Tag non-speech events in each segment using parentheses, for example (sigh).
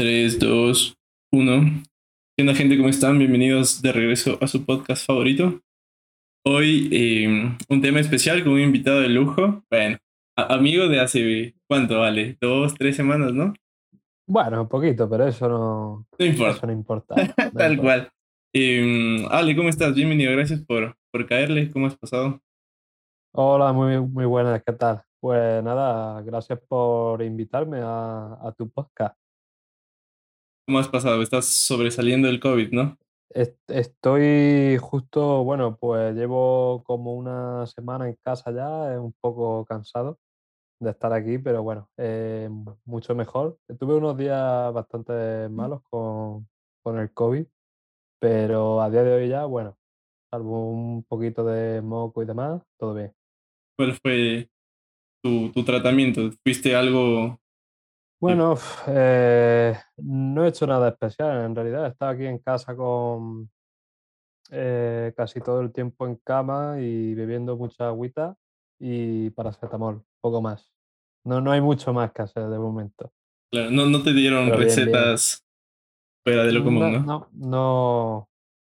3, 2, 1. ¿Qué onda, gente? ¿Cómo están? Bienvenidos de regreso a su podcast favorito. Hoy eh, un tema especial con un invitado de lujo. Bueno, amigo de hace, ¿cuánto vale? Dos, tres semanas, ¿no? Bueno, un poquito, pero eso no, No importa, eso no importa. no (laughs) tal importa. cual. Eh, Ale, ¿cómo estás? Bienvenido, gracias por, por caerle. ¿Cómo has pasado? Hola, muy, muy buenas, ¿qué tal? Pues nada, gracias por invitarme a, a tu podcast. ¿Cómo has pasado? Estás sobresaliendo del COVID, ¿no? Est- Estoy justo, bueno, pues llevo como una semana en casa ya, un poco cansado de estar aquí, pero bueno, eh, mucho mejor. Tuve unos días bastante malos con, con el COVID, pero a día de hoy ya, bueno, salvo un poquito de moco y demás, todo bien. ¿Cuál fue tu, tu tratamiento? ¿Fuiste algo... Bueno, eh, no he hecho nada especial en realidad. He estado aquí en casa con eh, casi todo el tiempo en cama y bebiendo mucha agüita y paracetamol, poco más. No, no hay mucho más que hacer de momento. claro, no, no te dieron Pero bien, bien. recetas fuera de lo común, No, ¿no? no, no,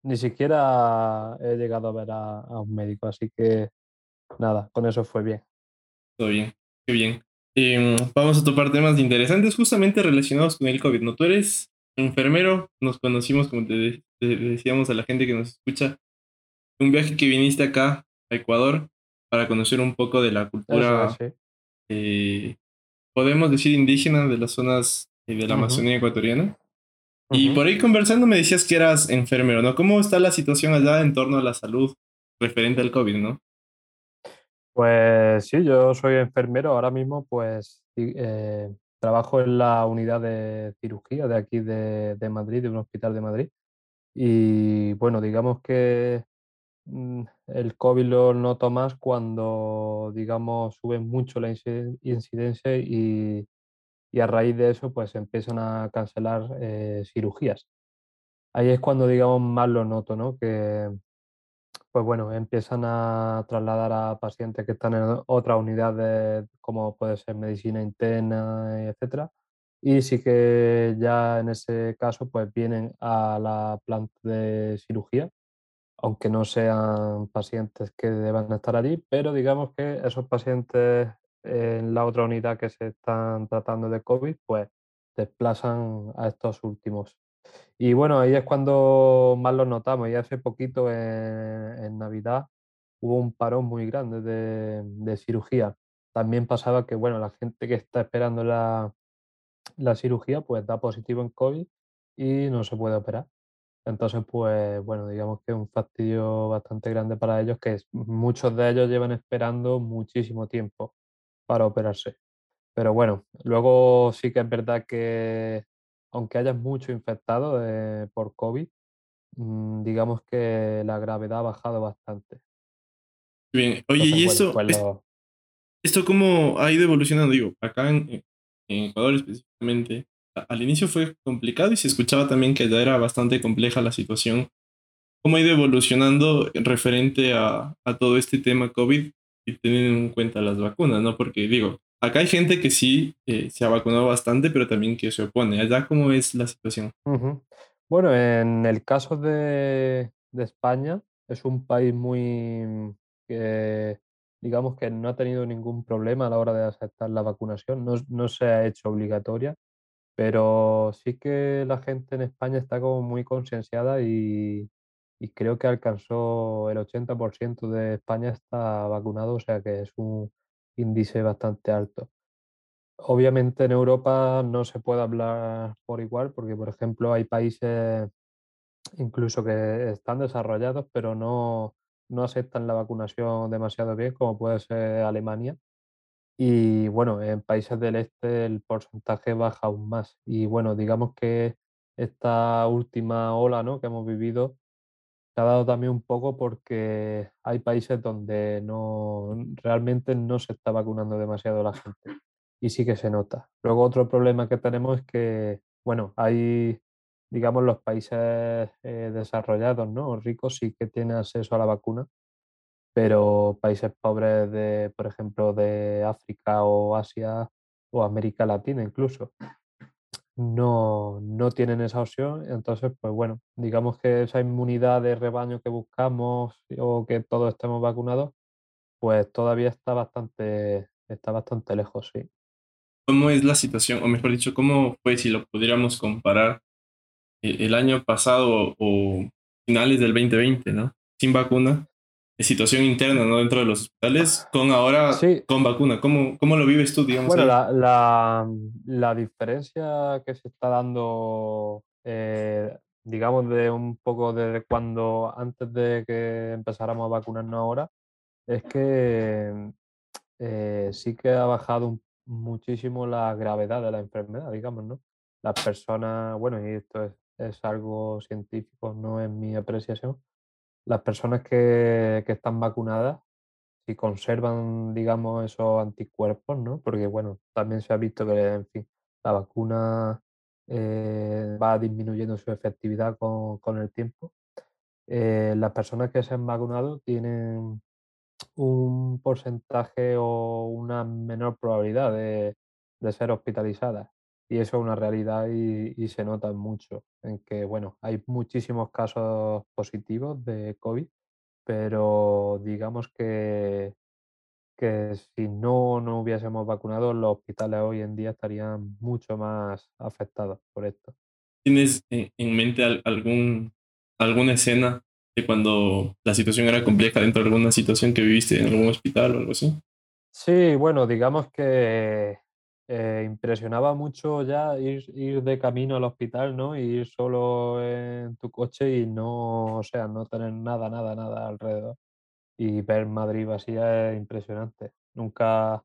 ni siquiera he llegado a ver a, a un médico, así que nada, con eso fue bien. Todo bien, qué bien. Eh, vamos a topar temas interesantes justamente relacionados con el COVID, ¿no? Tú eres enfermero, nos conocimos, como te, de- te decíamos a la gente que nos escucha, un viaje que viniste acá a Ecuador para conocer un poco de la cultura, sí. eh, podemos decir indígena de las zonas eh, de la Amazonía ecuatoriana. Y por ahí conversando me decías que eras enfermero, ¿no? ¿Cómo está la situación allá en torno a la salud referente al COVID, ¿no? Pues sí, yo soy enfermero. Ahora mismo, pues eh, trabajo en la unidad de cirugía de aquí de, Madrid, de un hospital de Madrid. Y bueno, digamos que mm, el COVID lo noto más cuando, digamos, sube mucho la inci- incidencia y, a raíz de eso, pues empiezan a cancelar eh, cirugías. Ahí es cuando, digamos, más lo noto, ¿no? Que, pues bueno, empiezan a trasladar a pacientes que están en otras unidades, como puede ser medicina interna, etcétera. Y sí que ya en ese caso, pues vienen a la planta de cirugía, aunque no sean pacientes que deban estar allí, pero digamos que esos pacientes en la otra unidad que se están tratando de COVID, pues desplazan a estos últimos. Y bueno, ahí es cuando más lo notamos. Y hace poquito, en, Navidad, hubo un parón muy grande de, cirugía. También pasaba que, bueno, la gente que está esperando la, la cirugía, pues da positivo en COVID y no se puede operar. Entonces, pues bueno, digamos que es un fastidio bastante grande para ellos, que muchos de ellos llevan esperando muchísimo tiempo para operarse. Pero bueno, luego sí que es verdad que aunque haya mucho infectado eh, por COVID, mm, digamos que la gravedad ha bajado bastante. Bien, oye, Entonces, y bueno, eso, pues es- lo... ¿Esto cómo ha ido evolucionando? Digo, acá en, en Ecuador específicamente, al inicio fue complicado y se escuchaba también que ya era bastante compleja la situación. ¿Cómo ha ido evolucionando referente a, a todo este tema COVID y teniendo en cuenta las vacunas, ¿no? Porque digo, acá hay gente que sí eh, se ha vacunado bastante, pero también que se opone. Allá, ¿cómo es la situación? Ujú. Bueno, en el caso de, de España, es un país muy digamos que no ha tenido ningún problema a la hora de aceptar la vacunación, no, no se ha hecho obligatoria, pero sí que la gente en España está como muy concienciada y, y creo que alcanzó el 80% de España está vacunado, o sea que es un índice bastante alto. Obviamente en Europa no se puede hablar por igual, porque por ejemplo hay países incluso que están desarrollados, pero no, no aceptan la vacunación demasiado bien, como puede ser Alemania. Y bueno, en países del este el porcentaje baja aún más. Y bueno, digamos que esta última ola, ¿no? que hemos vivido se ha dado también un poco porque hay países donde no realmente no se está vacunando demasiado la gente y sí que se nota. Luego otro problema que tenemos es que, bueno, hay, digamos, los países eh, desarrollados, ¿no? Ricos sí que tienen acceso a la vacuna, pero países pobres de, por ejemplo, de África o Asia o América Latina incluso, no, no tienen esa opción. Entonces, pues bueno, digamos que esa inmunidad de rebaño que buscamos o que todos estemos vacunados, pues todavía está bastante, está bastante lejos, sí. ¿Cómo es la situación, o mejor dicho, cómo fue si lo pudiéramos comparar eh, el año pasado o finales del 2020, ¿no? Sin vacuna, situación interna, ¿no? Dentro de los hospitales, con ahora Sí, con vacuna. ¿Cómo, cómo lo vives tú, digamos bueno, la, la, la diferencia que se está dando, eh, digamos, de un poco desde cuando antes de que empezáramos a vacunarnos ahora, es que eh, sí que ha bajado muchísimo la gravedad de la enfermedad, digamos, ¿no? Las personas, bueno, y esto es, es algo científico, no es mi apreciación, las personas que, que están vacunadas, si conservan, digamos, esos anticuerpos, ¿no? Porque, bueno, también se ha visto que, en fin, la vacuna eh, va disminuyendo su efectividad con, con el tiempo. Eh, las personas que se han vacunado tienen un porcentaje o una menor probabilidad de, de ser hospitalizadas. Y eso es una realidad y, y se nota mucho en que, bueno, hay muchísimos casos positivos de COVID, pero digamos que, que si no nos hubiésemos vacunado, los hospitales hoy en día estarían mucho más afectados por esto. ¿Tienes en, en mente al- algún, alguna escena de cuando la situación era compleja dentro de alguna situación que viviste en algún hospital o algo así? Sí, bueno, digamos que eh, impresionaba mucho ya ir, ir de camino al hospital, ¿no? Y ir solo en tu coche y no, o sea, no tener nada, nada, nada alrededor. Y ver Madrid vacía es impresionante. Nunca,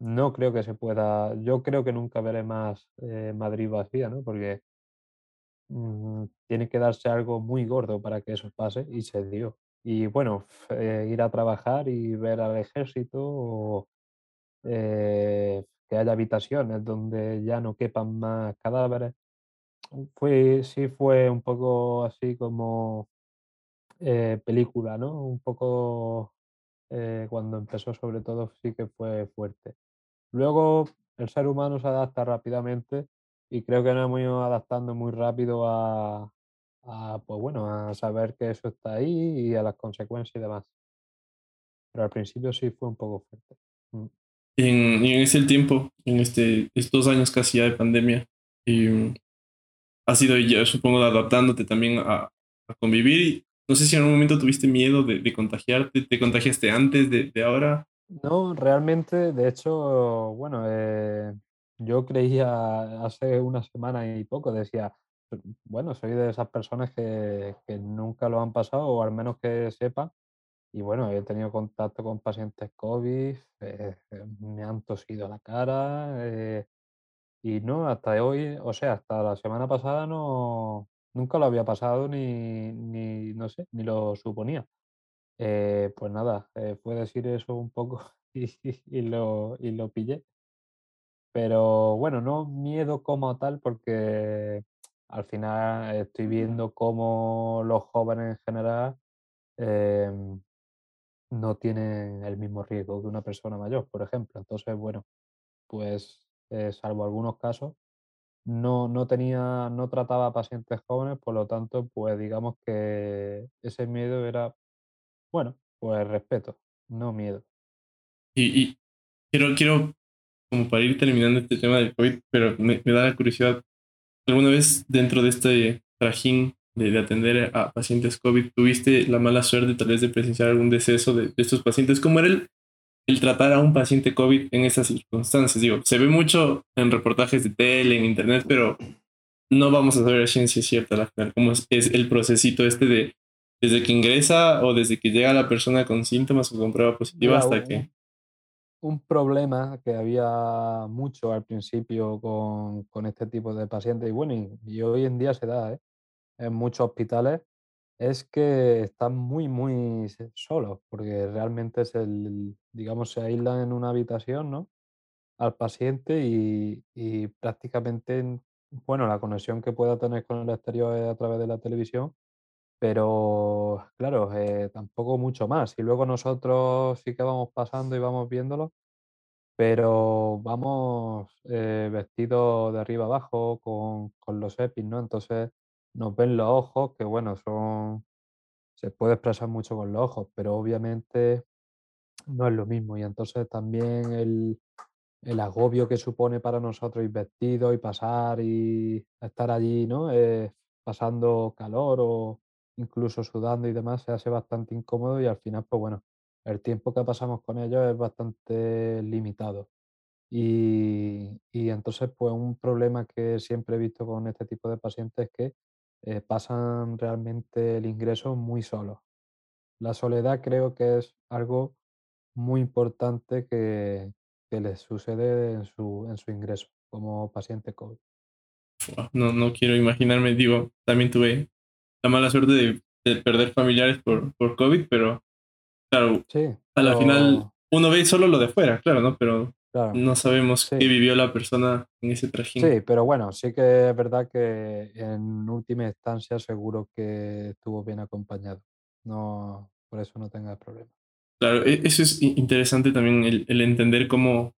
no creo que se pueda, yo creo que nunca veré más eh, Madrid vacía, ¿no? Porque mm, tiene que darse algo muy gordo para que eso pase y se dio. Y bueno, eh, ir a trabajar y ver al ejército eh, que haya habitaciones donde ya no quepan más cadáveres. Fue, sí fue un poco así como eh, película, ¿no? Un poco eh, cuando empezó sobre todo sí que fue fuerte. Luego el ser humano se adapta rápidamente y creo que nos hemos ido adaptando muy rápido a, a, pues bueno, a saber que eso está ahí y a las consecuencias y demás. Pero al principio sí fue un poco fuerte. Mm. En, y en ese tiempo, en este, estos años casi ya de pandemia, y, mm, has ido, yo supongo, adaptándote también a, a convivir. No sé si en algún momento tuviste miedo de, de contagiarte, te contagiaste antes de, de ahora. No, realmente, de hecho, bueno, eh, yo creía hace una semana y poco, decía, bueno, soy de esas personas que, que nunca lo han pasado, o al menos que sepan, y bueno, he tenido contacto con pacientes COVID, eh, eh, me han tosido la cara, eh, y no, hasta hoy, o sea, hasta la semana pasada no, nunca lo había pasado ni, ni, no sé, ni lo suponía. Pues nada, fue decir eso un poco (laughs) y, y lo, y lo pillé. Pero bueno, no miedo como tal porque al final estoy viendo cómo los jóvenes en general em, no tienen el mismo riesgo que una persona mayor, por ejemplo. Entonces, bueno, pues eh, salvo algunos casos, no, no tenía, no trataba a pacientes jóvenes, por lo tanto, pues digamos que ese miedo era, bueno, pues respeto, no miedo. Y, y quiero, quiero, como para ir terminando este tema del COVID, pero me, me da la curiosidad, ¿alguna vez dentro de este trajín de, de atender a pacientes COVID, tuviste la mala suerte tal vez de presenciar algún deceso de, de estos pacientes? ¿Cómo era el, el tratar a un paciente COVID en esas circunstancias? Digo, se ve mucho en reportajes de tele, en internet, pero no vamos a saber a ciencia cierta cómo es, es el procesito este de desde que ingresa o desde que llega la persona con síntomas o con prueba positiva hasta un, que... un problema que había mucho al principio con, con este tipo de pacientes, y bueno, y, y hoy en día se da, ¿eh? En muchos hospitales, es que están muy, muy solos, porque realmente es el, digamos, se aíslan en una habitación, ¿no? Al paciente y, y prácticamente, bueno, la conexión que pueda tener con el exterior es a través de la televisión, pero claro, eh, tampoco mucho más. Y luego nosotros sí que vamos pasando y vamos viéndolo pero vamos eh, vestidos de arriba abajo con, con los EPIs, ¿no? Entonces nos ven los ojos, que bueno, son, se puede expresar mucho con los ojos, pero obviamente no es lo mismo. Y entonces también el, el agobio que supone para nosotros ir vestidos y pasar y estar allí, ¿no? Eh, pasando calor o incluso sudando y demás, se hace bastante incómodo y al final, pues bueno, el tiempo que pasamos con ellos es bastante limitado. Y, y entonces, pues un problema que siempre he visto con este tipo de pacientes es que eh, pasan realmente el ingreso muy solos. La soledad creo que es algo muy importante que, que les sucede en su, en su ingreso como paciente COVID. No, no quiero imaginarme, digo, también tuve la mala suerte de, de perder familiares por, por COVID, pero claro, Sí, a la final uno ve solo lo de fuera, claro, ¿no? Pero claro, no sabemos qué sí, vivió la persona en ese trajín. sí, pero bueno, sí que es verdad que en última instancia seguro que estuvo bien acompañado. No, por eso no tengas problema. Claro, e- eso es interesante también, el, el entender cómo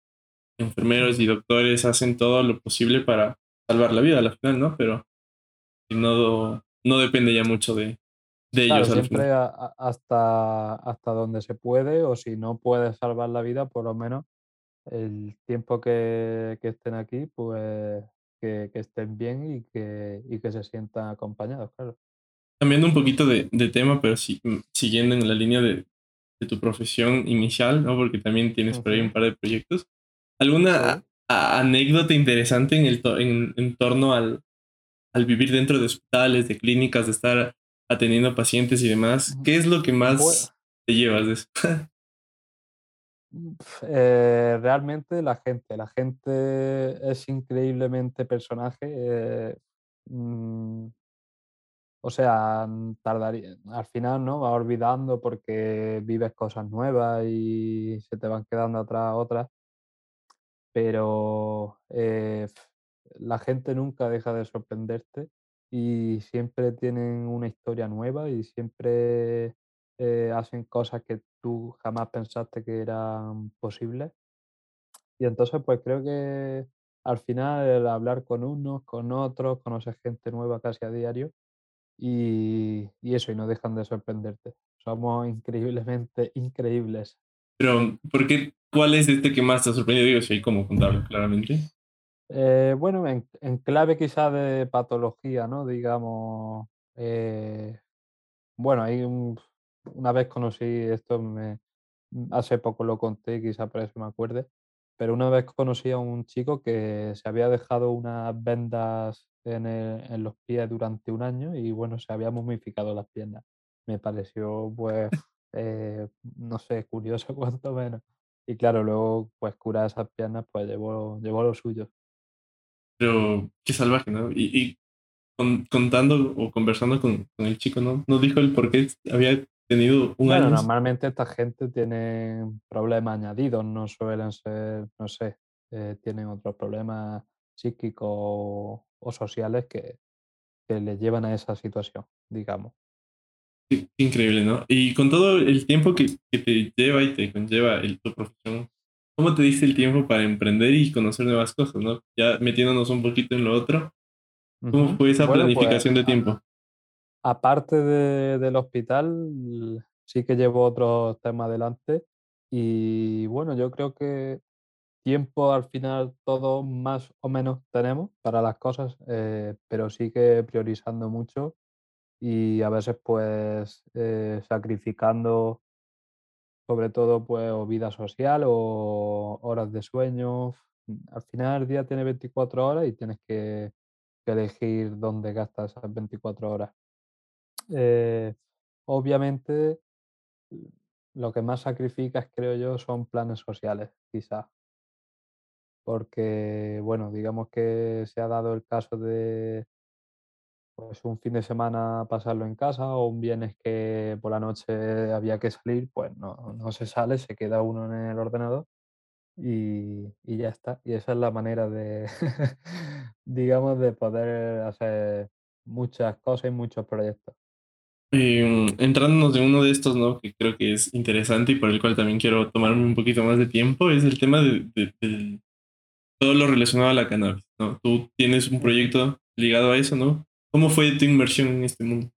enfermeros y doctores hacen todo lo posible para salvar la vida a la final, ¿no? Pero no, no depende ya mucho de, de Claro, ellos al siempre a- hasta, hasta donde se puede, o si no puedes salvar la vida, por lo menos el tiempo que, que estén aquí, pues que, que estén bien y que, y que se sientan acompañados, claro. Cambiando un poquito de, de tema, pero sí, mm, siguiendo en la línea de, de tu profesión inicial, ¿no? Porque también tienes por ahí un par de proyectos. ¿Alguna a- anécdota interesante en, el to- en, en torno al, al vivir dentro de hospitales, de clínicas, de estar atendiendo pacientes y demás? Mm, ¿Qué es lo que Bueno, más te llevas de eso? (laughs) eh, realmente la gente, la gente es increíblemente personaje. eh, mm, O sea, mm, tardaría al final, ¿no? Vas olvidando porque vives cosas nuevas y se te van quedando atrás otras, pero, eh, la gente nunca deja de sorprenderte y siempre tienen una historia nueva y siempre, eh, hacen cosas que tú jamás pensaste que eran posibles. Y entonces, pues, creo que al final el hablar con unos, con otros, conocer gente nueva casi a diario y, y eso, y no dejan de sorprenderte. Somos increíblemente (laughs) increíbles. Pero, ¿por qué? ¿Cuál es este que más te ha sorprendido? Digo, si hay como contarlo claramente. Eh, bueno, en, en clave quizá de patología, ¿no? Digamos, eh, bueno, hay un, una vez conocí esto, me, hace poco lo conté, quizá por eso me acuerde, pero una vez conocí a un chico que se había dejado unas vendas en, el- en los pies durante un año y bueno, se había momificado las piernas. Me pareció, pues, (laughs) eh, no sé, curioso (laughs) cuanto menos. Y claro, luego, pues, curar esas piernas, pues, llevó, llevó lo suyo. Pero, qué salvaje, ¿no? Y, y con- contando o conversando con, con el chico, ¿no? Nos dijo el por qué había tenido un Bueno, año. normalmente esta gente tiene problemas añadidos, no suelen ser, no sé, eh, tienen otros problemas psíquicos o, o sociales que, que les llevan a esa situación, digamos. Increíble, ¿no? Y con todo el tiempo que, que te lleva y te conlleva el, tu profesión, ¿cómo te diste el tiempo para emprender y conocer nuevas cosas, ¿no? Ya metiéndonos un poquito en lo otro, ¿cómo fue esa Bueno, pues planificación de a- tiempo? Aparte de- del hospital, sí que llevo otros temas adelante y bueno, yo creo que tiempo al final todos más o menos tenemos para las cosas, eh, pero sí que priorizando mucho y a veces pues eh, sacrificando sobre todo pues o vida social o horas de sueño. Al final el día tiene 24 horas y tienes que, que elegir dónde gastas esas 24 horas. Eh, obviamente lo que más sacrificas creo yo son planes sociales, quizás, porque bueno, digamos que se ha dado el caso de Pues un fin de semana pasarlo en casa o un viernes que por la noche había que salir, pues no, no se sale, se queda uno en el ordenador y, y ya está. Y esa es la manera de, (laughs) digamos, de poder hacer muchas cosas y muchos proyectos. Eh, entrándonos de uno de estos, ¿no? Que creo que es interesante y por el cual también quiero tomarme un poquito más de tiempo, es el tema de, de- del- todo lo relacionado a la cannabis, ¿no? Tú tienes un proyecto ligado a eso, ¿no? ¿Cómo fue tu inversión en este mundo?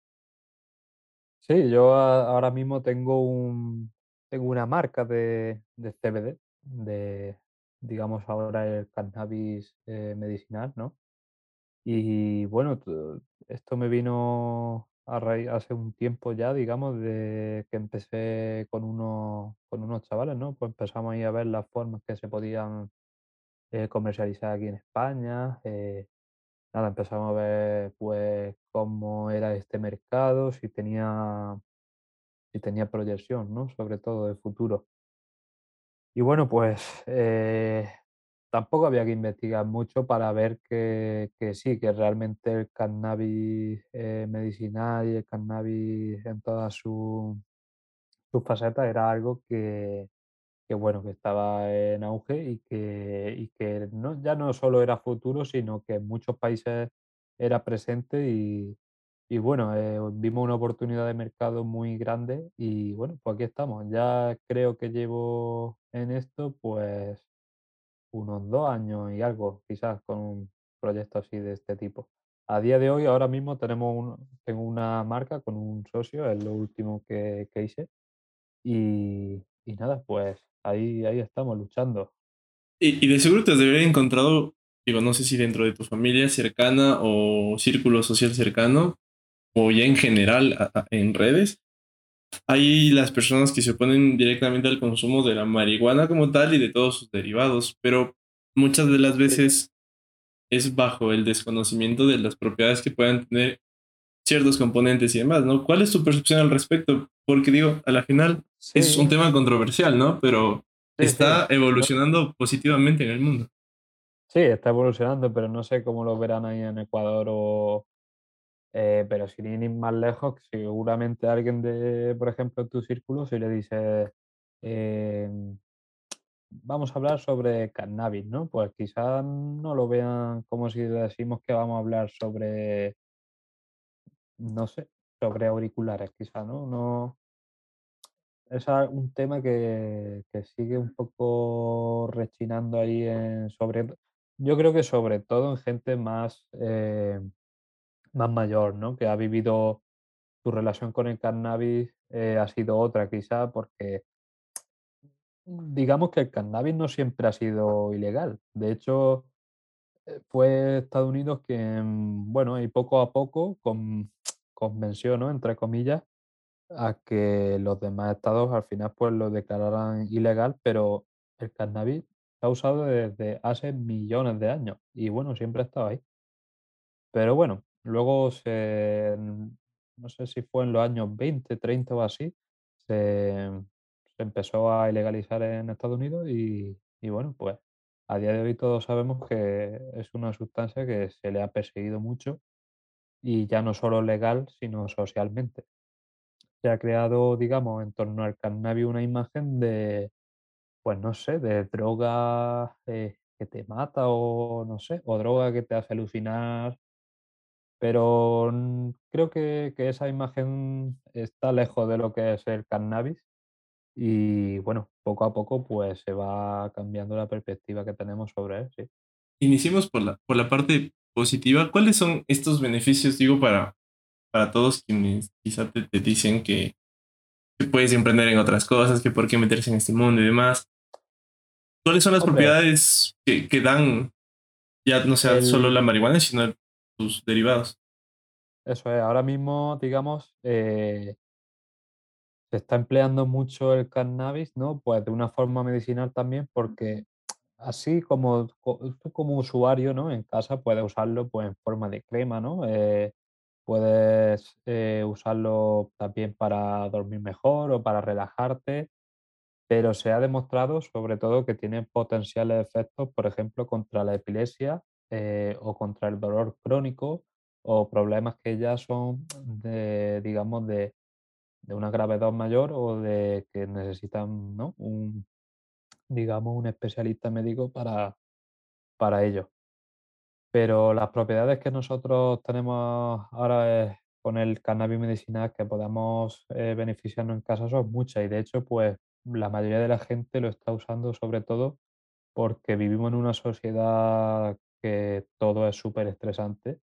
Sí, yo ahora mismo tengo un, tengo una marca de, de CBD, de, digamos ahora el cannabis eh, medicinal, ¿no? Y bueno, esto me vino a raíz hace un tiempo ya, digamos, de que empecé con unos, con unos chavales, ¿no? Pues empezamos ahí a ver las formas que se podían eh, comercializar aquí en España. eh, nada, empezamos a ver pues cómo era este mercado, si tenía, si tenía proyección, ¿no? Sobre todo de futuro. Y bueno, pues eh, tampoco había que investigar mucho para ver que, que sí, que realmente el cannabis eh, medicinal y el cannabis en todas sus sus facetas era algo que, que, bueno, que estaba en auge y que, y que no, ya no solo era futuro, sino que en muchos países era presente y, y bueno, eh, vimos una oportunidad de mercado muy grande y bueno, pues aquí estamos. Ya creo que llevo en esto pues unos dos años y algo, quizás con un proyecto así de este tipo. A día de hoy, ahora mismo tenemos un- tengo una marca con un socio, es lo último que, que hice y, y nada, pues ahí, ahí estamos luchando. Y, y de seguro te has de encontrado, digo, no sé si dentro de tu familia cercana o círculo social cercano, o ya en general en redes, hay las personas que se oponen directamente al consumo de la marihuana como tal y de todos sus derivados, pero muchas de las veces es bajo el desconocimiento de las propiedades que puedan tener ciertos componentes y demás, ¿no? ¿Cuál es tu percepción al respecto? Porque digo, a la final es un tema controversial, ¿no? Pero sí, está evolucionando positivamente en el mundo. sí, está evolucionando, pero no sé cómo lo verán ahí en Ecuador o... eh, pero sin ir más lejos, seguramente alguien de, por ejemplo, tu círculo, si le dices, eh, vamos a hablar sobre cannabis, ¿no? Pues quizás no lo vean como si decimos que vamos a hablar sobre, no sé, sobre auriculares, quizás, ¿no? No, Es un tema que que sigue un poco rechinando ahí sobre yo creo que sobre todo en gente más, eh, más mayor, ¿no? Que ha vivido su relación con el cannabis, eh, ha sido otra quizá, porque digamos que el cannabis no siempre ha sido ilegal. De hecho, eh, fue Estados Unidos quien, bueno, y poco a poco con convenció, ¿no? Entre comillas, a que los demás estados al final pues lo declararan ilegal, pero el cannabis se ha usado desde hace millones de años y bueno, siempre ha estado ahí. Pero bueno, luego se, mm, no sé si fue en los años 20 30 o así, se, se empezó a ilegalizar en Estados Unidos y, y bueno, pues a día de hoy todos sabemos que es una sustancia que se le ha perseguido mucho y ya no solo legal, sino socialmente. Se ha creado, digamos, en torno al cannabis una imagen de, pues no sé, de droga eh, que te mata o no sé, o droga que te hace alucinar, pero creo que, que esa imagen está lejos de lo que es el cannabis y bueno, poco a poco pues se va cambiando la perspectiva que tenemos sobre él, sí. Iniciemos por la, por la parte positiva. ¿Cuáles son estos beneficios, digo, para, para todos quienes quizá te, te dicen que, que puedes emprender en otras cosas, que por qué meterse en este mundo y demás? ¿Cuáles son las Hombre, propiedades que, que dan ya no sea solo la el, marihuana, sino sus derivados? eso es, ahora mismo, digamos, eh, Se está empleando mucho el cannabis, ¿no? Pues de una forma medicinal también, porque así como tú como usuario, ¿no? En casa puedes usarlo, pues, en forma de crema, ¿no? Eh, puedes, eh, usarlo también para dormir mejor o para relajarte, pero se ha demostrado, sobre todo, que tiene potenciales efectos, por ejemplo, contra la epilepsia, eh, o contra el dolor crónico, o problemas que ya son de, digamos, de de una gravedad mayor o de que necesitan, ¿no? Un, digamos, un especialista médico para, para ello. Pero las propiedades que nosotros tenemos ahora es con el cannabis medicinal que podamos eh, beneficiarnos en casa son muchas y de hecho, pues la mayoría de la gente lo está usando sobre todo porque vivimos en una sociedad que todo es súper estresante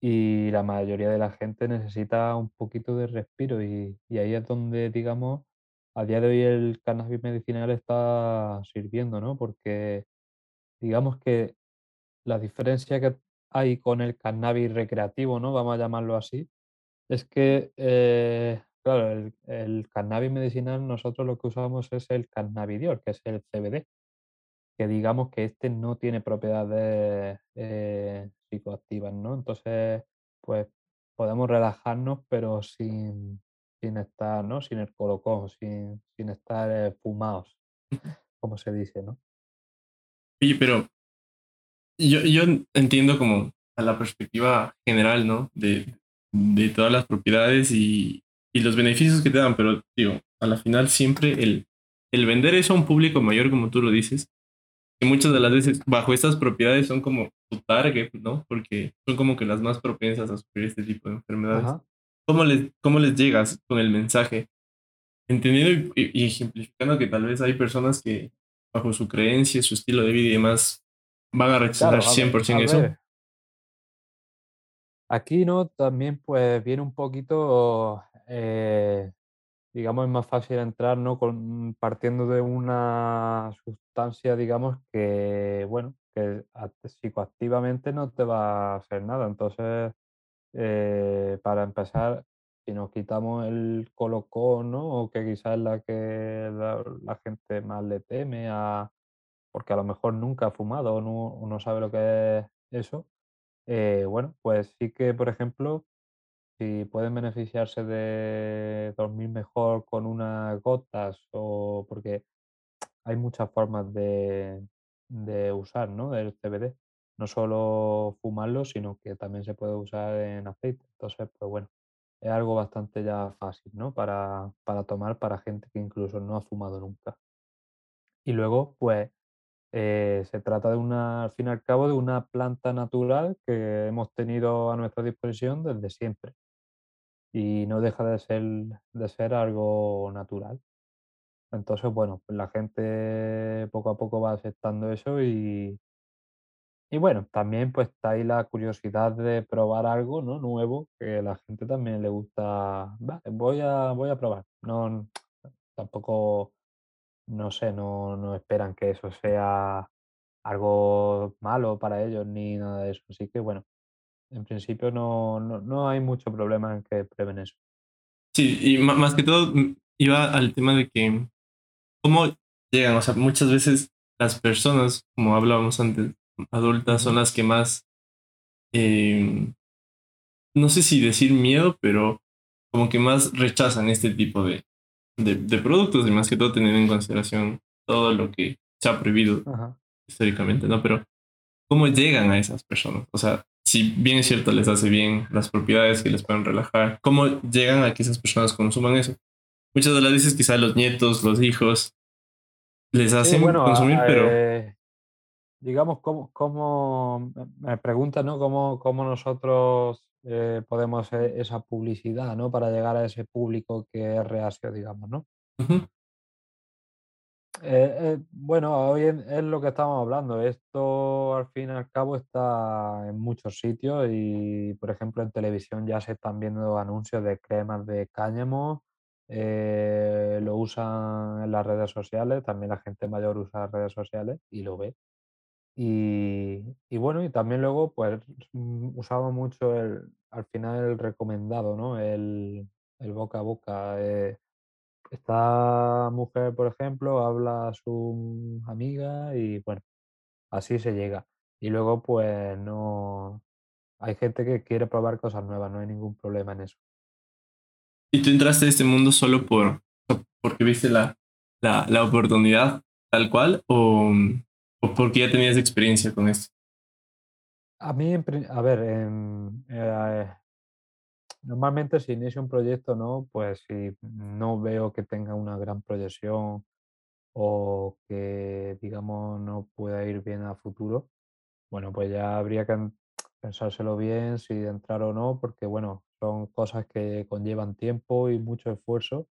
y la mayoría de la gente necesita un poquito de respiro y, ahí es donde, digamos, a día de hoy el cannabis medicinal está sirviendo, ¿no? Porque digamos que la diferencia que hay con el cannabis recreativo, ¿no? Vamos a llamarlo así, es que, eh, claro, el, el cannabis medicinal nosotros lo que usamos es el cannabidiol, que es el CBD que digamos que este no tiene propiedades eh, psicoactivas, ¿no? Entonces, pues podemos relajarnos, pero sin, sin estar, ¿no? Sin el colocón, sin, sin estar eh, fumados, como se dice, ¿no? Oye, pero yo, yo entiendo como a la perspectiva general, ¿no? De, de todas las propiedades y, y los beneficios que te dan, pero digo, a la final siempre el, el vender eso a un público mayor, como tú lo dices, que muchas de las veces bajo estas propiedades son como tu target, ¿no? Porque son como que las más propensas a sufrir este tipo de enfermedades. Ajá. ¿Cómo les, cómo les llegas con el mensaje? Entendiendo y, y ejemplificando que tal vez hay personas que bajo su creencia, su estilo de vida y demás van a rechazar Claro, a ver, 100% a eso. ver, aquí, ¿no? También pues viene un poquito, eh, digamos, es más fácil entrar, ¿no? Con, partiendo de una sustancia, digamos, que, bueno, que psicoactivamente no te va a hacer nada. Entonces, eh, para empezar, si nos quitamos el colocón. O que quizás es la que la, gente más le teme a, porque a lo mejor nunca ha fumado o no, o no sabe lo que es eso. eh, bueno, pues sí que, por ejemplo, si pueden beneficiarse de dormir mejor con unas gotas o porque hay muchas formas de, de usar, ¿no? El CBD. No solo fumarlo, sino que también se puede usar en aceite. Entonces, pues bueno, es algo bastante ya fácil, ¿no? Para, para tomar para gente que incluso no ha fumado nunca. Y luego, pues, eh, se trata de una, al fin y al cabo, de una planta natural que hemos tenido a nuestra disposición desde siempre y no deja de ser, de ser algo natural. Entonces, bueno, pues la gente poco a poco va aceptando eso y, y bueno, también pues está ahí la curiosidad de probar algo, ¿no? Nuevo, que a la gente también le gusta, "Vale, voy a, voy a probar. No, tampoco, no sé, no, no esperan que eso sea algo malo para ellos ni nada de eso. Así que bueno, en principio no, no, no hay mucho problema en que prueben eso. Sí, y más que todo mm, iba al tema de que cómo llegan, o sea, muchas veces las personas, como hablábamos antes, adultas son las que más, eh, no sé si decir miedo, pero como que más rechazan este tipo de, de, de productos y más que todo teniendo en consideración todo lo que se ha prohibido Ajá. históricamente, ¿no? Pero ¿cómo llegan a esas personas? O sea, si bien es cierto les hace bien las propiedades que les pueden relajar, ¿cómo llegan a que esas personas consuman eso? Muchas de las veces quizás los nietos, los hijos, les Sí, hacen bueno, consumir, pero eh, digamos, cómo, cómo me preguntas, ¿no? ¿Cómo, cómo nosotros eh, podemos hacer esa publicidad, ¿no? Para llegar a ese público que es reacio, digamos, ¿no? ujú, Eh, eh, bueno, hoy es lo que estamos hablando. Esto al fin y al cabo está en muchos sitios y, por ejemplo, en televisión ya se están viendo anuncios de cremas de cáñamo. eh, lo usan en las redes sociales, también la gente mayor usa las redes sociales y lo ve. Y, bueno, y también luego pues mm, usaba mucho el, al final el recomendado, ¿no? El, el boca a boca. Esta mujer, por ejemplo, habla a su amiga y bueno, así se llega. Y luego pues no, hay gente que quiere probar cosas nuevas, no hay ningún problema en eso. y tú entraste a este mundo solo por porque viste la, la, la oportunidad tal cual o, o porque ya tenías experiencia con esto. A mí, a ver, eh, normalmente si inicio un proyecto, ¿no? Pues si no veo que tenga una gran proyección o que, digamos, no pueda ir bien a futuro, bueno, pues ya habría que, en- pensárselo bien si entrar o no, porque bueno, son cosas que conllevan tiempo y mucho esfuerzo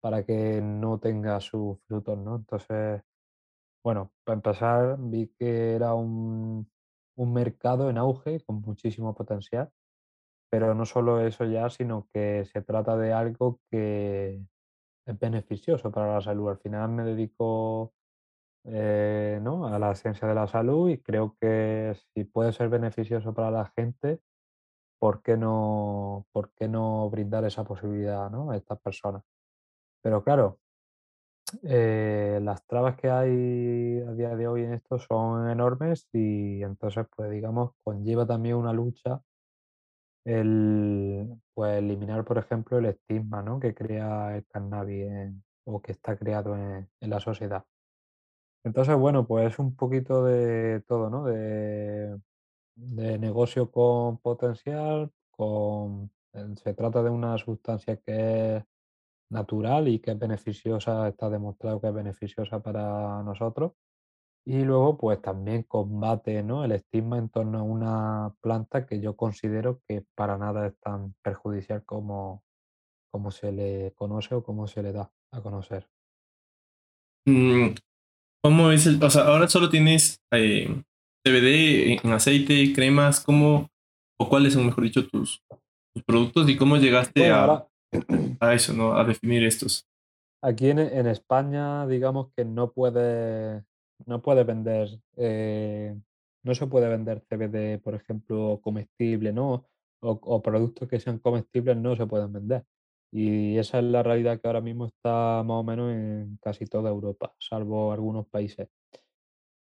para que no tenga sus frutos, ¿no? Entonces, bueno, para empezar, vi que era un, un mercado en auge con muchísimo potencial, pero no solo eso ya, sino que se trata de algo que es beneficioso para la salud. Al final me dedico eh, ¿no? a la ciencia de la salud y creo que si puede ser beneficioso para la gente, ¿por qué no, por qué no brindar esa posibilidad, ¿no? a estas personas? Pero claro, eh, las trabas que hay a día de hoy en esto son enormes y entonces, pues digamos, conlleva también una lucha el pues, eliminar, por ejemplo, el estigma, ¿no? que crea el cannabis o que está creado en, en la sociedad. Entonces, bueno, pues es un poquito de todo, ¿no? De, de negocio con potencial, con, eh, se trata de una sustancia que es natural y que es beneficiosa, está demostrado que es beneficiosa para nosotros. Y luego, pues también combate, ¿no? el estigma en torno a una planta que yo considero que para nada es tan perjudicial como, como se le conoce o como se le da a conocer. Mm, ¿Cómo es el, o sea, ahora solo tienes eh, CBD en aceite, cremas, ¿cómo, o cuáles son, mejor dicho, tus, tus productos y cómo llegaste Bueno, a, ahora a eso, ¿no? A definir estos. Aquí en, en España, digamos que no puede, no puede vender, eh, no se puede vender CBD, por ejemplo, comestible, ¿no? O, productos que sean comestibles no se pueden vender. Y esa es la realidad que ahora mismo está más o menos en casi toda Europa, salvo algunos países.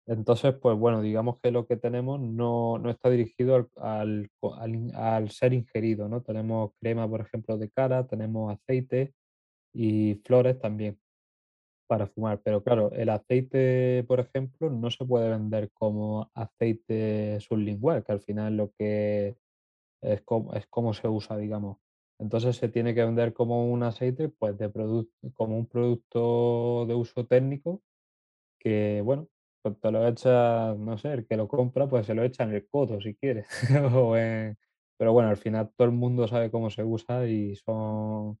Entonces, pues bueno, digamos que lo que tenemos no, no está dirigido al, al al ser ingerido, ¿no? Tenemos crema, por ejemplo, de cara, tenemos aceite y flores también para fumar, pero claro, el aceite, por ejemplo, no se puede vender como aceite sublingual, que al final lo que es como, es como se usa, digamos. Entonces se tiene que vender como un aceite, pues de como un producto de uso técnico que, bueno, pues lo echa, no sé, el que lo compra, pues se lo echa en el codo si quiere. (laughs) o en- Pero bueno, al final todo el mundo sabe cómo se usa y son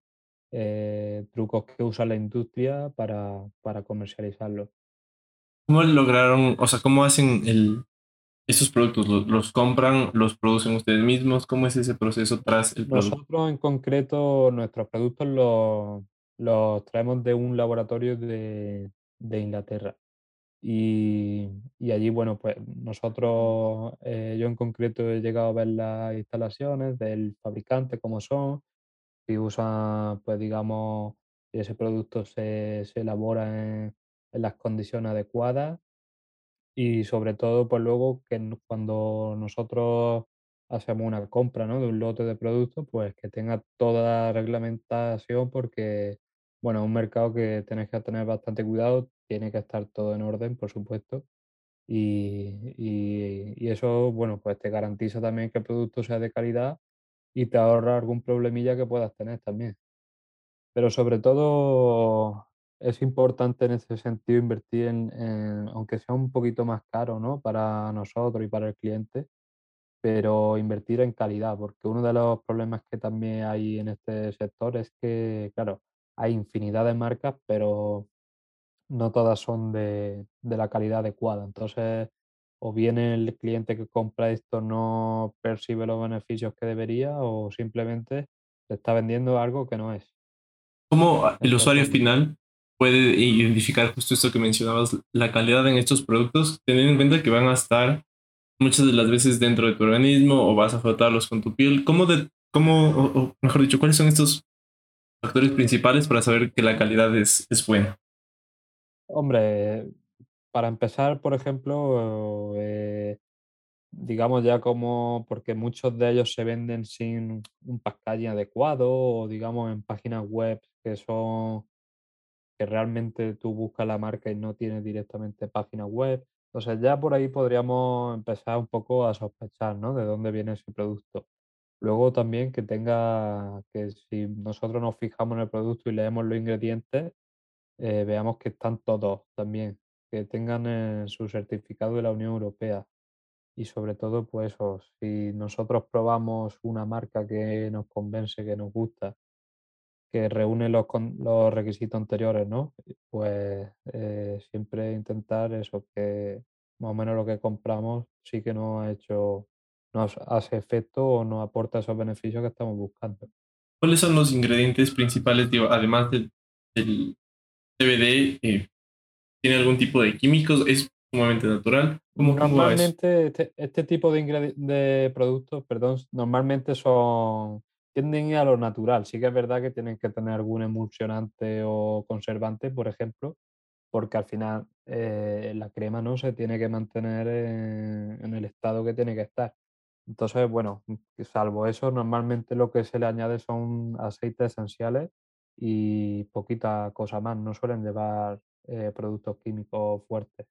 eh, trucos que usa la industria para, para comercializarlo. ¿Cómo lograron, o sea, cómo hacen el, estos productos? ¿Los, los compran, los producen ustedes mismos? ¿Cómo es ese proceso tras el producto? Nosotros en concreto, nuestros productos los, los traemos de un laboratorio de, de Inglaterra. Y, y allí, bueno, pues nosotros, eh, yo en concreto he llegado a ver las instalaciones del fabricante, cómo son, si usan, pues digamos, ese producto se, elabora en, en las condiciones adecuadas y sobre todo, pues luego que cuando nosotros hacemos una compra, ¿no? de un lote de productos, pues que tenga toda la reglamentación porque, bueno, es un mercado que tienes que tener bastante cuidado, tiene que estar todo en orden, por supuesto. Y, y- y eso, bueno, pues te garantiza también que el producto sea de calidad y te ahorra algún problemilla que puedas tener también. Pero sobre todo es importante en ese sentido invertir en, aunque sea un poquito más caro, ¿no? Para nosotros y para el cliente, pero invertir en calidad, porque uno de los problemas que también hay en este sector es que, claro, hay infinidad de marcas, pero no todas son de, de la calidad adecuada. Entonces, o bien el cliente que compra esto no percibe los beneficios que debería, o simplemente se está vendiendo algo que no es. ¿Cómo el usuario final puede identificar justo esto que mencionabas, la calidad en estos productos, teniendo en cuenta que van a estar muchas de las veces dentro de tu organismo o vas a frotarlos con tu piel? ¿Cómo, de, cómo o, o mejor dicho, cuáles son estos factores principales para saber que la calidad es, es buena? Hombre, para empezar, por ejemplo, eh, digamos ya como, porque muchos de ellos se venden sin un packaging adecuado o digamos en páginas web que son, que realmente tú buscas la marca y no tienes directamente página web. Entonces ya por ahí podríamos empezar un poco a sospechar, ¿no? De dónde viene ese producto. Luego también que tenga, que si nosotros nos fijamos en el producto y leemos los ingredientes, eh, veamos que están todos también, que tengan eh, su certificado de la Unión Europea. y sobre todo, pues si nosotros probamos una marca que nos convence, que nos gusta, que reúne los, los requisitos anteriores, ¿no? Pues eh, siempre intentar eso, que más o menos lo que compramos sí que nos ha hecho, nos hace efecto o nos aporta esos beneficios que estamos buscando. ¿Cuáles son los ingredientes principales, digo, además del, CBD? ¿Tiene algún tipo de químicos? ¿Es sumamente natural? ¿Cómo? Normalmente este, este tipo de, de productos, perdón, normalmente son, tienden a lo natural. Sí que es verdad que tienen que tener algún emulsionante o conservante, por ejemplo, porque al final eh, la crema no se tiene que mantener en, en el estado que tiene que estar. Entonces, bueno, salvo eso, normalmente lo que se le añade son aceites esenciales y poquita cosa más. No suelen llevar eh, productos químicos fuertes.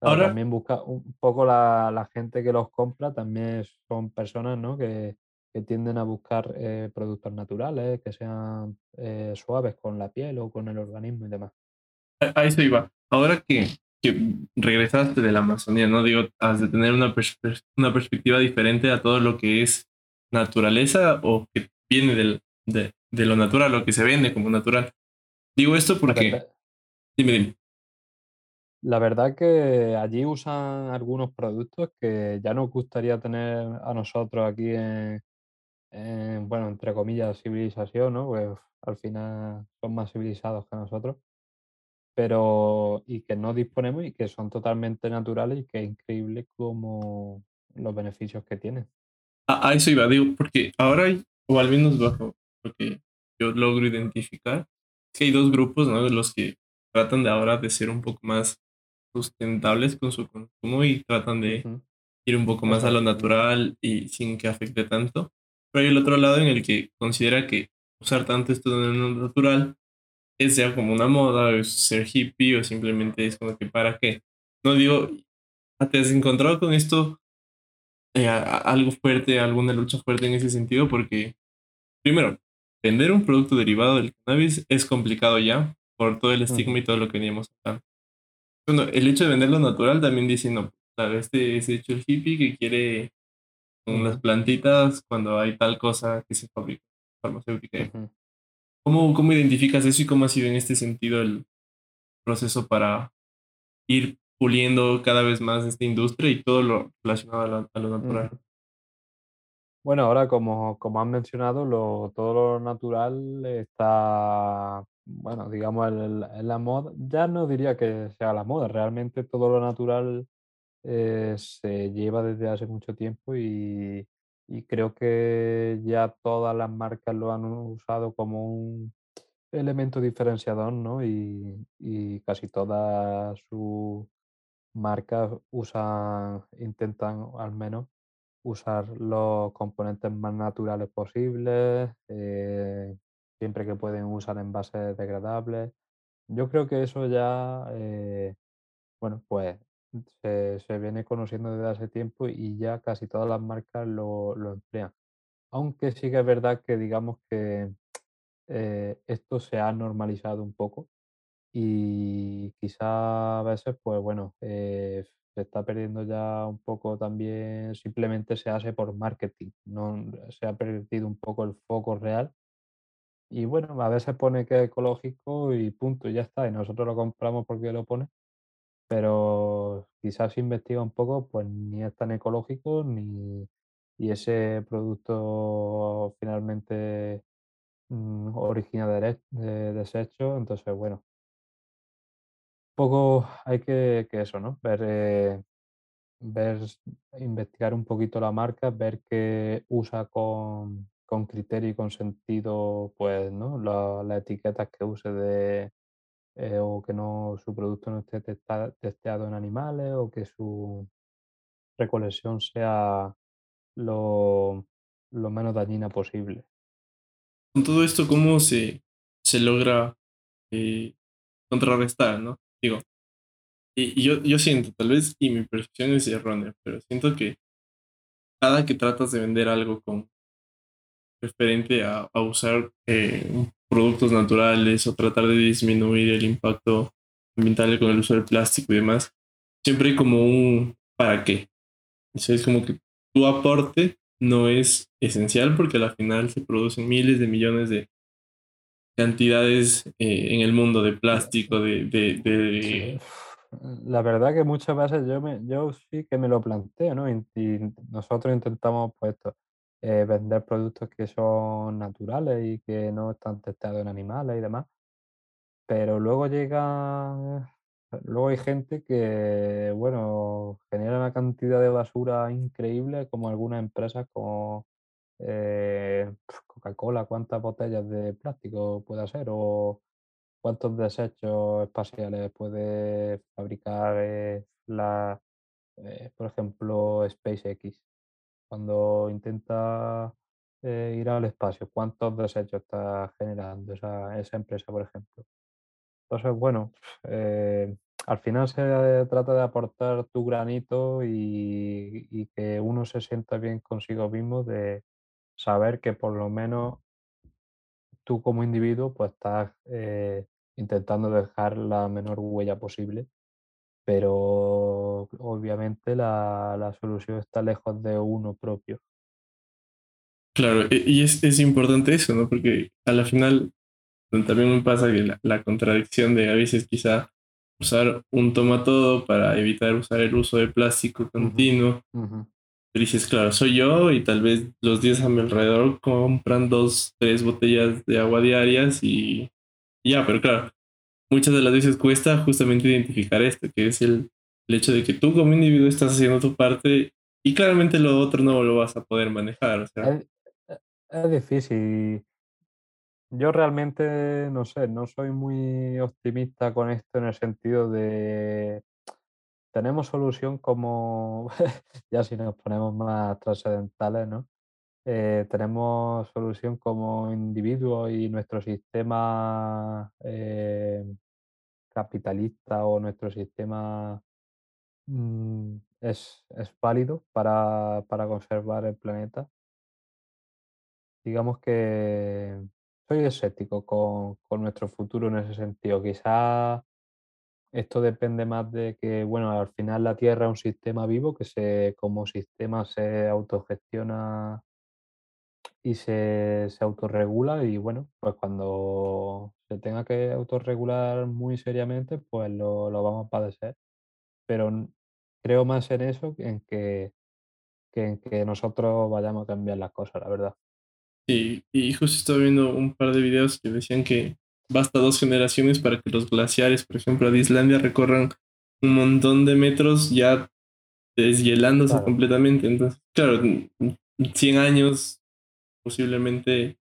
Claro, Ahora, también busca un poco la, la gente que los compra, también son personas, ¿no? que, que tienden a buscar eh, productos naturales, que sean eh, suaves con la piel o con el organismo y demás. a, eso iba. Ahora que, que regresaste de la Amazonía, ¿no? Digo, has de tener una, perspe- una perspectiva diferente a todo lo que es naturaleza o que viene del, de, de lo natural, lo que se vende como natural. Digo esto porque, dime, dime. la verdad que allí usan algunos productos que ya nos gustaría tener a nosotros aquí en, en, bueno, entre comillas, civilización, ¿no? Pues al final son más civilizados que nosotros pero y que no disponemos y que son totalmente naturales y que es increíble como los beneficios que tienen. A, a eso iba, digo, porque ahora hay, o al menos bajo lo que yo logro identificar, que hay dos grupos, ¿no? De los que tratan de ahora de ser un poco más sustentables con su consumo y tratan de ir un poco más a lo natural y sin que afecte tanto. Pero hay el otro lado en el que considera que usar tanto esto de lo natural es ya como una moda, o es ser hippie o simplemente es como que para qué. No digo, ¿te has encontrado con esto eh, algo fuerte, alguna lucha fuerte en ese sentido? Porque, primero, vender un producto derivado del cannabis es complicado ya por todo el estigma y todo lo que veníamos hablando. Bueno, el hecho de venderlo natural también dice, no, claro, este es hecho el hippie que quiere con las plantitas cuando hay tal cosa que se fabrica farmacéutica. ujú. ¿Cómo, cómo identificas eso y cómo ha sido en este sentido el proceso para ir puliendo cada vez más esta industria y todo lo relacionado a lo, a lo natural? Bueno, ahora como, como has mencionado, lo, todo lo natural está, bueno, digamos, en la moda. Ya no diría que sea la moda, realmente todo lo natural eh, se lleva desde hace mucho tiempo y, creo que ya todas las marcas lo han usado como un elemento diferenciador, ¿no? Y, y casi todas sus marcas usan, intentan al menos usar los componentes más naturales posibles, eh, siempre que pueden usar envases degradables. Yo creo que eso ya, eh, bueno, pues se, se viene conociendo desde hace tiempo y ya casi todas las marcas lo, lo emplean. Aunque sí que es verdad que digamos que eh, esto se ha normalizado un poco y quizá a veces, pues bueno, eh, se está perdiendo ya un poco también, simplemente se hace por marketing, no se ha perdido un poco el foco real. Y bueno, a veces pone que es ecológico y punto, y ya está, y nosotros lo compramos porque lo pone, pero quizás investiga un poco, pues ni es tan ecológico, ni y ese producto finalmente mm, origina de, de desecho, entonces bueno. Poco hay que que eso, ¿no? Ver, eh, ver, investigar un poquito la marca, ver qué usa con con criterio y con sentido, pues, ¿no? La las etiquetas que use de, eh, o que no su producto no esté testa testeado en animales, o que su recolección sea lo lo menos dañina posible. Con todo esto, ¿cómo se, se logra eh, contrarrestar, ¿no? Digo, y, y yo, yo siento, tal vez, y mi percepción es errónea, pero siento que cada que tratas de vender algo con referente a, a usar eh, productos naturales o tratar de disminuir el impacto ambiental con el uso del plástico y demás, siempre hay como un ¿para qué? Eso es como que tu aporte no es esencial porque al final se producen miles de millones de cantidades eh, en el mundo de plástico, de... de, de... La verdad que muchas veces yo, me, yo sí que me lo planteo, ¿no? Y, nosotros intentamos, pues esto, eh, vender productos que son naturales y que no están testados en animales y demás. Pero luego llega, luego hay gente que, bueno, genera una cantidad de basura increíble, como algunas empresas como eh, Coca-Cola, cuántas botellas de plástico puede hacer o cuántos desechos espaciales puede fabricar eh, la, por ejemplo, SpaceX. Cuando intenta ir al espacio, cuántos desechos está generando esa, esa empresa, por ejemplo. Entonces, bueno, eh, al final se trata de aportar tu granito y, que uno se sienta bien consigo mismo de saber que por lo menos tú como individuo pues estás eh, intentando dejar la menor huella posible, pero obviamente la, la solución está lejos de uno propio. Claro, y es, es importante eso, ¿no? Porque a la final también me pasa que la, contradicción de a veces quizá usar un toma todo para evitar usar el uso de plástico continuo. dices, claro, soy yo y tal vez los días a mi alrededor compran dos, tres botellas de agua diarias y, ya, pero claro, muchas de las veces cuesta justamente identificar esto, que es el, hecho de que tú como individuo estás haciendo tu parte y claramente lo otro no lo vas a poder manejar. es, difícil yo realmente, no sé, no soy muy optimista con esto en el sentido de tenemos solución como, (laughs) ya si nos ponemos más trascendentales, ¿no? Eh, tenemos solución como individuo y nuestro sistema eh, capitalista o nuestro sistema mm, es, es válido para, para conservar el planeta. Digamos que soy escéptico con, con nuestro futuro en ese sentido. Quizá esto depende más de que, bueno, al final la Tierra es un sistema vivo que se, como sistema se autogestiona y se, se autorregula y bueno, pues cuando se tenga que autorregular muy seriamente, pues lo, lo vamos a padecer. Pero creo más en eso que en que, que en que nosotros vayamos a cambiar las cosas, la verdad. Sí, y justo estaba viendo un par de videos que decían que basta dos generaciones para que los glaciares, por ejemplo, de Islandia recorran un montón de metros ya deshielándose completamente. Entonces, claro, en 100 años posiblemente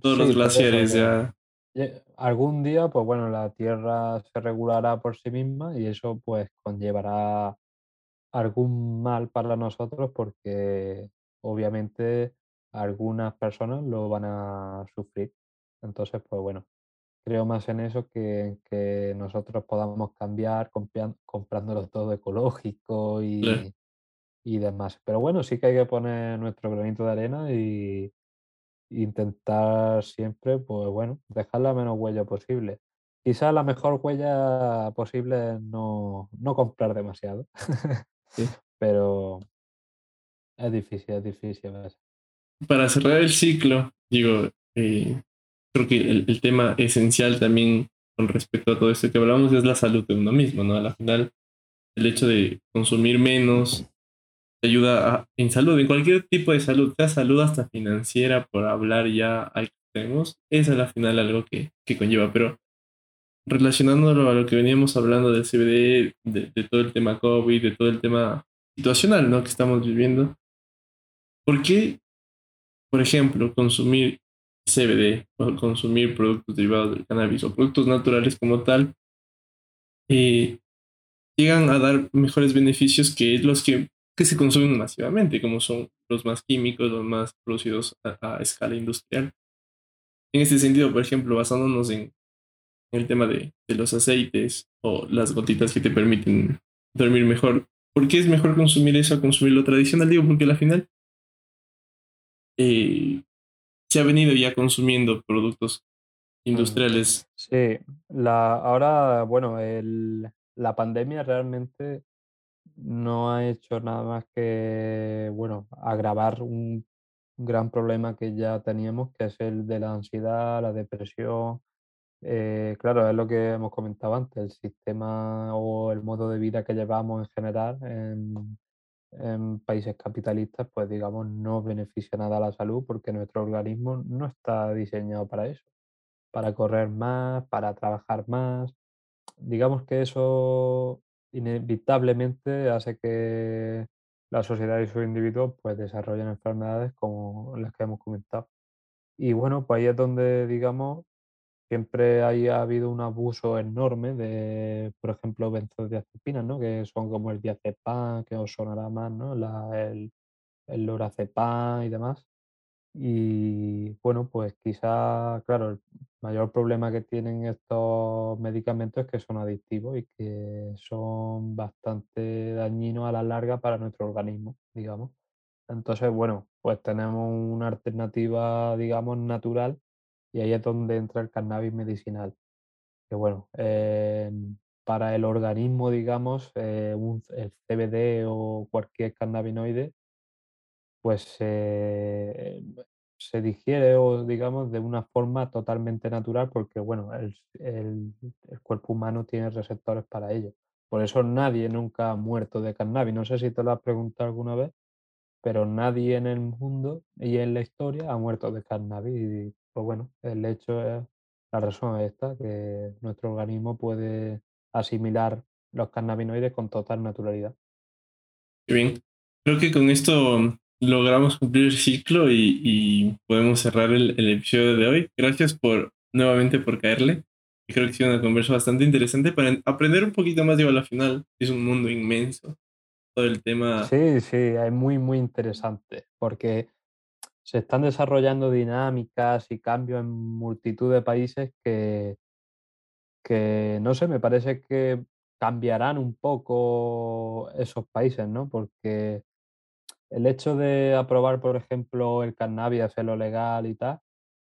todos los glaciares ya... Algún día, pues bueno, la Tierra se regulará por sí misma y eso pues conllevará algún mal para nosotros porque obviamente algunas personas lo van a sufrir. Entonces, pues bueno, creo más en eso que que nosotros podamos cambiar comprándolo todo ecológico y, y demás. Pero bueno, sí que hay que poner nuestro granito de arena y intentar siempre, pues bueno, dejar la menos huella posible. Quizás la mejor huella posible es no, no comprar demasiado. (laughs) Pero es difícil, es difícil para cerrar el ciclo, digo, eh, creo que el, tema esencial también con respecto a todo esto que hablamos es la salud de uno mismo, ¿no? Al final, el hecho de consumir menos te ayuda en salud, en cualquier tipo de salud, sea salud hasta financiera, por hablar ya que tenemos, es al final algo que, que conlleva, pero relacionándolo a lo que veníamos hablando del CBD, de, de, todo el tema COVID, de todo el tema situacional ¿no? que estamos viviendo, ¿por qué por ejemplo, consumir CBD o consumir productos derivados del cannabis o productos naturales como tal, eh, llegan a dar mejores beneficios que los que, que, se consumen masivamente, como son los más químicos, los más producidos a, escala industrial. En este sentido, por ejemplo, basándonos en, el tema de, de, los aceites o las gotitas que te permiten dormir mejor, ¿por qué es mejor consumir eso a consumir lo tradicional? Digo, porque al final eh, se ha venido ya consumiendo productos mm, industriales. Sí, la, ahora, bueno, el, la pandemia realmente no ha hecho nada más que, bueno, agravar un gran problema que ya teníamos, que es el de la ansiedad, la depresión. Eh, claro, es lo que hemos comentado antes, el sistema o el modo de vida que llevamos en general en, en países capitalistas, pues digamos, no beneficia nada a la salud porque nuestro organismo no está diseñado para eso, para correr más, para trabajar más. Digamos que eso inevitablemente hace que la sociedad y sus individuos pues desarrollen enfermedades como las que hemos comentado. Y bueno, pues ahí es donde, digamos, siempre hay, ha habido un abuso enorme de, por ejemplo, benzodiazepinas, ¿no? Que son como el diazepam, que os sonará más, ¿no? El, el lorazepam y demás. Y bueno, pues quizá, claro, mayor problema que tienen estos medicamentos es que son adictivos y que son bastante dañinos a la larga para nuestro organismo, digamos. Entonces, bueno, pues tenemos una alternativa, digamos, natural y ahí es donde entra el cannabis medicinal. Que bueno, eh, para el organismo, digamos, eh, un, el CBD o cualquier cannabinoide pues eh, se digiere o digamos de una forma totalmente natural porque bueno, el, el- cuerpo humano tiene receptores para ello. Por eso nadie nunca ha muerto de cannabis. No sé si te lo has preguntado alguna vez, pero nadie en el mundo y en la historia ha muerto de cannabis. Y pues bueno, el hecho es, la razón es esta, que nuestro organismo puede asimilar los cannabinoides con total naturalidad. Bien. Creo que con esto logramos cumplir el ciclo y, podemos cerrar el, el episodio de hoy. Gracias por nuevamente por caerle. Creo que ha sido una conversa bastante interesante para aprender un poquito más. Digo, a la final es un mundo inmenso. Todo el tema. Sí, sí, es muy, muy interesante porque se están desarrollando dinámicas y cambios en multitud de países que, que, no sé, me parece que cambiarán un poco esos países, ¿no? Porque el hecho de aprobar, por ejemplo, el cannabis, hacerlo legal y tal,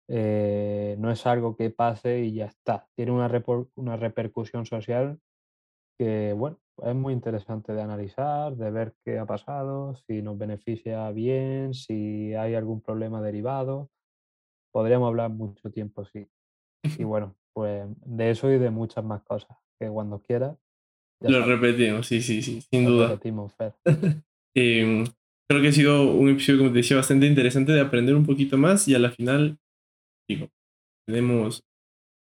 eh, no es algo que pase y ya está. Tiene una, repor- una repercusión social que, bueno, es muy interesante de analizar, de ver qué ha pasado, si nos beneficia bien, si hay algún problema derivado. Podríamos hablar mucho tiempo, sí. Y (laughs) bueno, pues de eso y de muchas más cosas, que cuando quieras, Lo sabes, repetimos, sí, sí, sí, sin lo duda. repetimos, Fer. (laughs) Eh, creo que ha sido un episodio, como te decía, bastante interesante de aprender un poquito más y a la final, digo, tenemos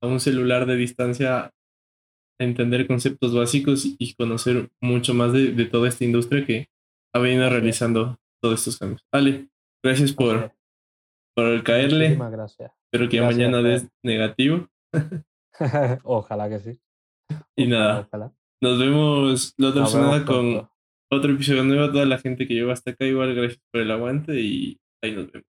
a un celular de distancia entender conceptos básicos y conocer mucho más de, de toda esta industria que ha venido realizando todos estos cambios. Ale, gracias por, por caerle. Muchísimas gracias. Espero que Gracias, mañana des negativo. (laughs) Ojalá que sí. Y nada, ojalá. nos vemos la otra semana con. Otro episodio nuevo. A toda la gente que llegó hasta acá, igual gracias por el aguante y ahí nos vemos.